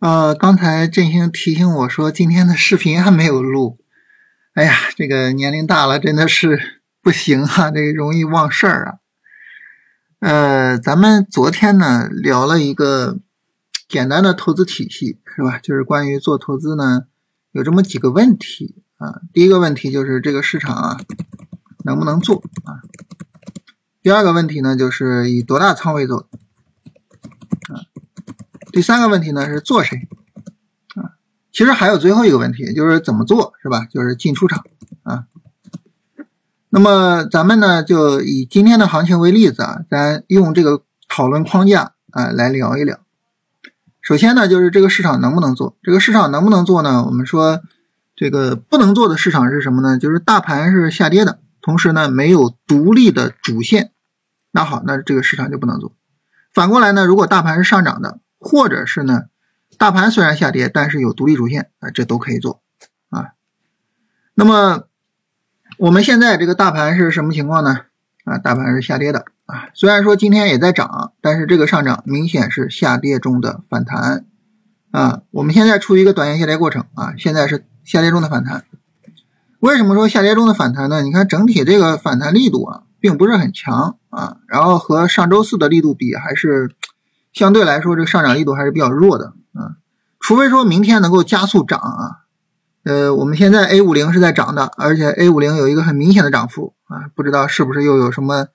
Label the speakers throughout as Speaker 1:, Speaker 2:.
Speaker 1: 呃，刚才振兴提醒我说今天的视频还没有录。哎呀，这个年龄大了真的是不行啊，这个容易忘事儿啊。呃，咱们昨天呢聊了一个简单的投资体系，是吧？就是关于做投资呢有这么几个问题啊。第一个问题就是这个市场啊能不能做啊？第二个问题呢就是以多大仓位做？第三个问题呢是做谁啊？其实还有最后一个问题，就是怎么做，是吧？就是进出场啊。那么咱们呢就以今天的行情为例子啊，咱用这个讨论框架啊来聊一聊。首先呢就是这个市场能不能做？这个市场能不能做呢？我们说这个不能做的市场是什么呢？就是大盘是下跌的，同时呢没有独立的主线。那好，那这个市场就不能做。反过来呢，如果大盘是上涨的。或者是呢，大盘虽然下跌，但是有独立主线啊，这都可以做啊。那么我们现在这个大盘是什么情况呢？啊，大盘是下跌的啊。虽然说今天也在涨，但是这个上涨明显是下跌中的反弹啊。我们现在处于一个短线下跌过程啊，现在是下跌中的反弹。为什么说下跌中的反弹呢？你看整体这个反弹力度啊，并不是很强啊，然后和上周四的力度比还是。相对来说，这个上涨力度还是比较弱的啊，除非说明天能够加速涨啊。呃，我们现在 A 五零是在涨的，而且 A 五零有一个很明显的涨幅啊，不知道是不是又有什么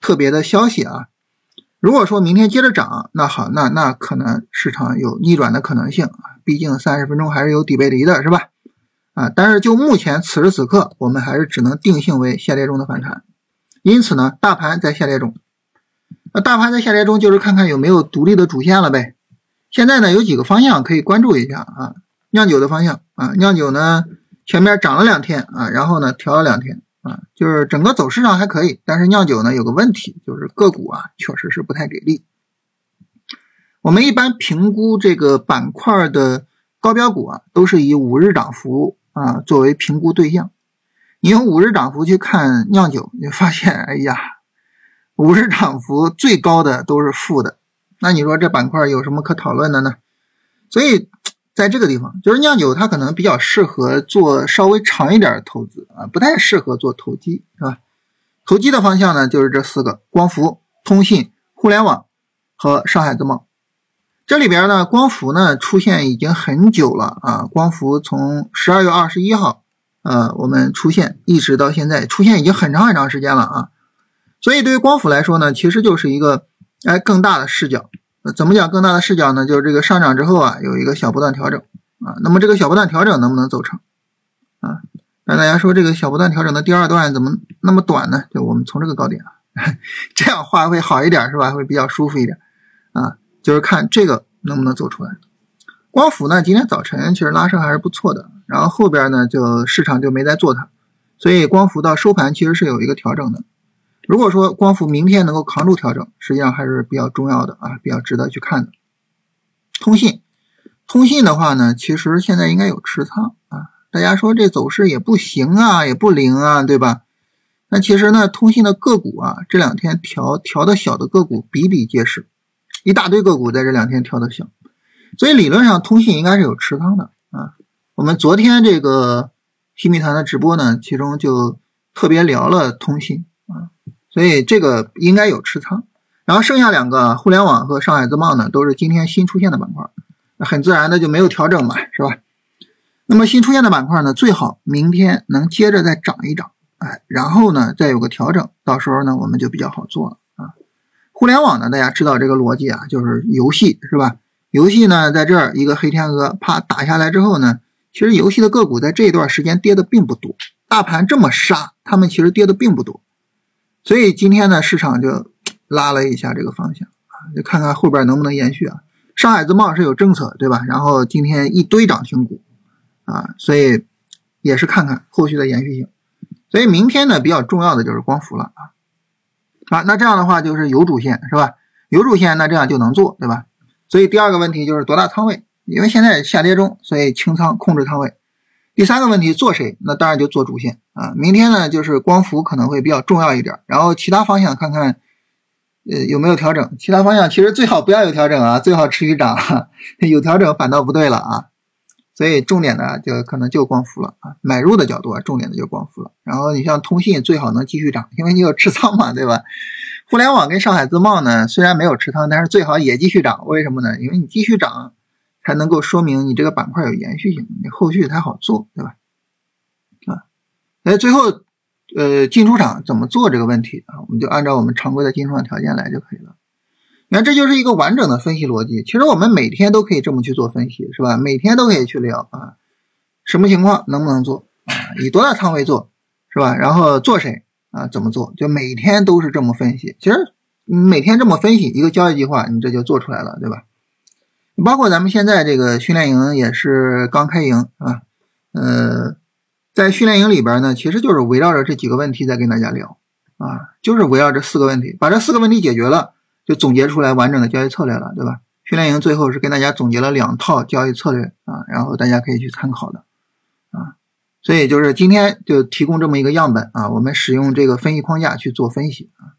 Speaker 1: 特别的消息啊？如果说明天接着涨，那好，那那可能市场有逆转的可能性啊，毕竟三十分钟还是有底背离的，是吧？啊，但是就目前此时此刻，我们还是只能定性为下跌中的反弹，因此呢，大盘在下跌中。那大盘在下跌中，就是看看有没有独立的主线了呗。现在呢，有几个方向可以关注一下啊。酿酒的方向啊，酿酒呢前面涨了两天啊，然后呢调了两天啊，就是整个走势上还可以。但是酿酒呢有个问题，就是个股啊确实是不太给力。我们一般评估这个板块的高标股啊，都是以五日涨幅啊作为评估对象。你用五日涨幅去看酿酒，你发现，哎呀。五日涨幅最高的都是负的，那你说这板块有什么可讨论的呢？所以在这个地方，就是酿酒它可能比较适合做稍微长一点的投资啊，不太适合做投机，是吧？投机的方向呢，就是这四个：光伏、通信、互联网和上海自贸。这里边呢，光伏呢出现已经很久了啊，光伏从十二月二十一号，呃，我们出现一直到现在，出现已经很长很长时间了啊。所以对于光伏来说呢，其实就是一个哎更大的视角。怎么讲更大的视角呢？就是这个上涨之后啊，有一个小波段调整啊。那么这个小波段调整能不能走成啊？那大家说这个小波段调整的第二段怎么那么短呢？就我们从这个高点，这样画会好一点是吧？会比较舒服一点啊。就是看这个能不能走出来。光伏呢，今天早晨其实拉升还是不错的，然后后边呢就市场就没再做它，所以光伏到收盘其实是有一个调整的。如果说光伏明天能够扛住调整，实际上还是比较重要的啊，比较值得去看的。通信，通信的话呢，其实现在应该有持仓啊。大家说这走势也不行啊，也不灵啊，对吧？那其实呢，通信的个股啊，这两天调调的小的个股比比皆是，一大堆个股在这两天调的小，所以理论上通信应该是有持仓的啊。我们昨天这个新密团的直播呢，其中就特别聊了通信。所以这个应该有持仓，然后剩下两个互联网和上海自贸呢，都是今天新出现的板块，很自然的就没有调整嘛，是吧？那么新出现的板块呢，最好明天能接着再涨一涨，哎，然后呢再有个调整，到时候呢我们就比较好做了啊。互联网呢，大家知道这个逻辑啊，就是游戏是吧？游戏呢在这儿一个黑天鹅啪打下来之后呢，其实游戏的个股在这一段时间跌的并不多，大盘这么杀，他们其实跌的并不多。所以今天呢，市场就 拉了一下这个方向啊，就看看后边能不能延续啊。上海自贸是有政策，对吧？然后今天一堆涨停股啊，所以也是看看后续的延续性。所以明天呢，比较重要的就是光伏了啊。啊，那这样的话就是有主线是吧？有主线，那这样就能做，对吧？所以第二个问题就是多大仓位？因为现在下跌中，所以清仓控制仓位。第三个问题做谁？那当然就做主线啊。明天呢，就是光伏可能会比较重要一点，然后其他方向看看呃有没有调整？其他方向其实最好不要有调整啊，最好持续涨，有调整反倒不对了啊。所以重点的就可能就光伏了啊，买入的角度啊，重点的就光伏了。然后你像通信最好能继续涨，因为你有持仓嘛，对吧？互联网跟上海自贸呢，虽然没有持仓，但是最好也继续涨。为什么呢？因为你继续涨，才能够说明你这个板块有延续性，你后续才好做，对吧？啊，那最后呃进出场怎么做这个问题啊，我们就按照我们常规的进出场条件来就可以了。你看，这就是一个完整的分析逻辑。其实我们每天都可以这么去做分析，是吧？每天都可以去聊啊，什么情况能不能做啊？以多大仓位做，是吧？然后做谁啊？怎么做？就每天都是这么分析。其实每天这么分析一个交易计划，你这就做出来了，对吧？包括咱们现在这个训练营也是刚开营啊，呃，在训练营里边呢，其实就是围绕着这几个问题在跟大家聊啊，就是围绕这四个问题，把这四个问题解决了。就总结出来完整的交易策略了，对吧？训练营最后是跟大家总结了两套交易策略啊，然后大家可以去参考的啊。所以就是今天就提供这么一个样本啊，我们使用这个分析框架去做分析啊。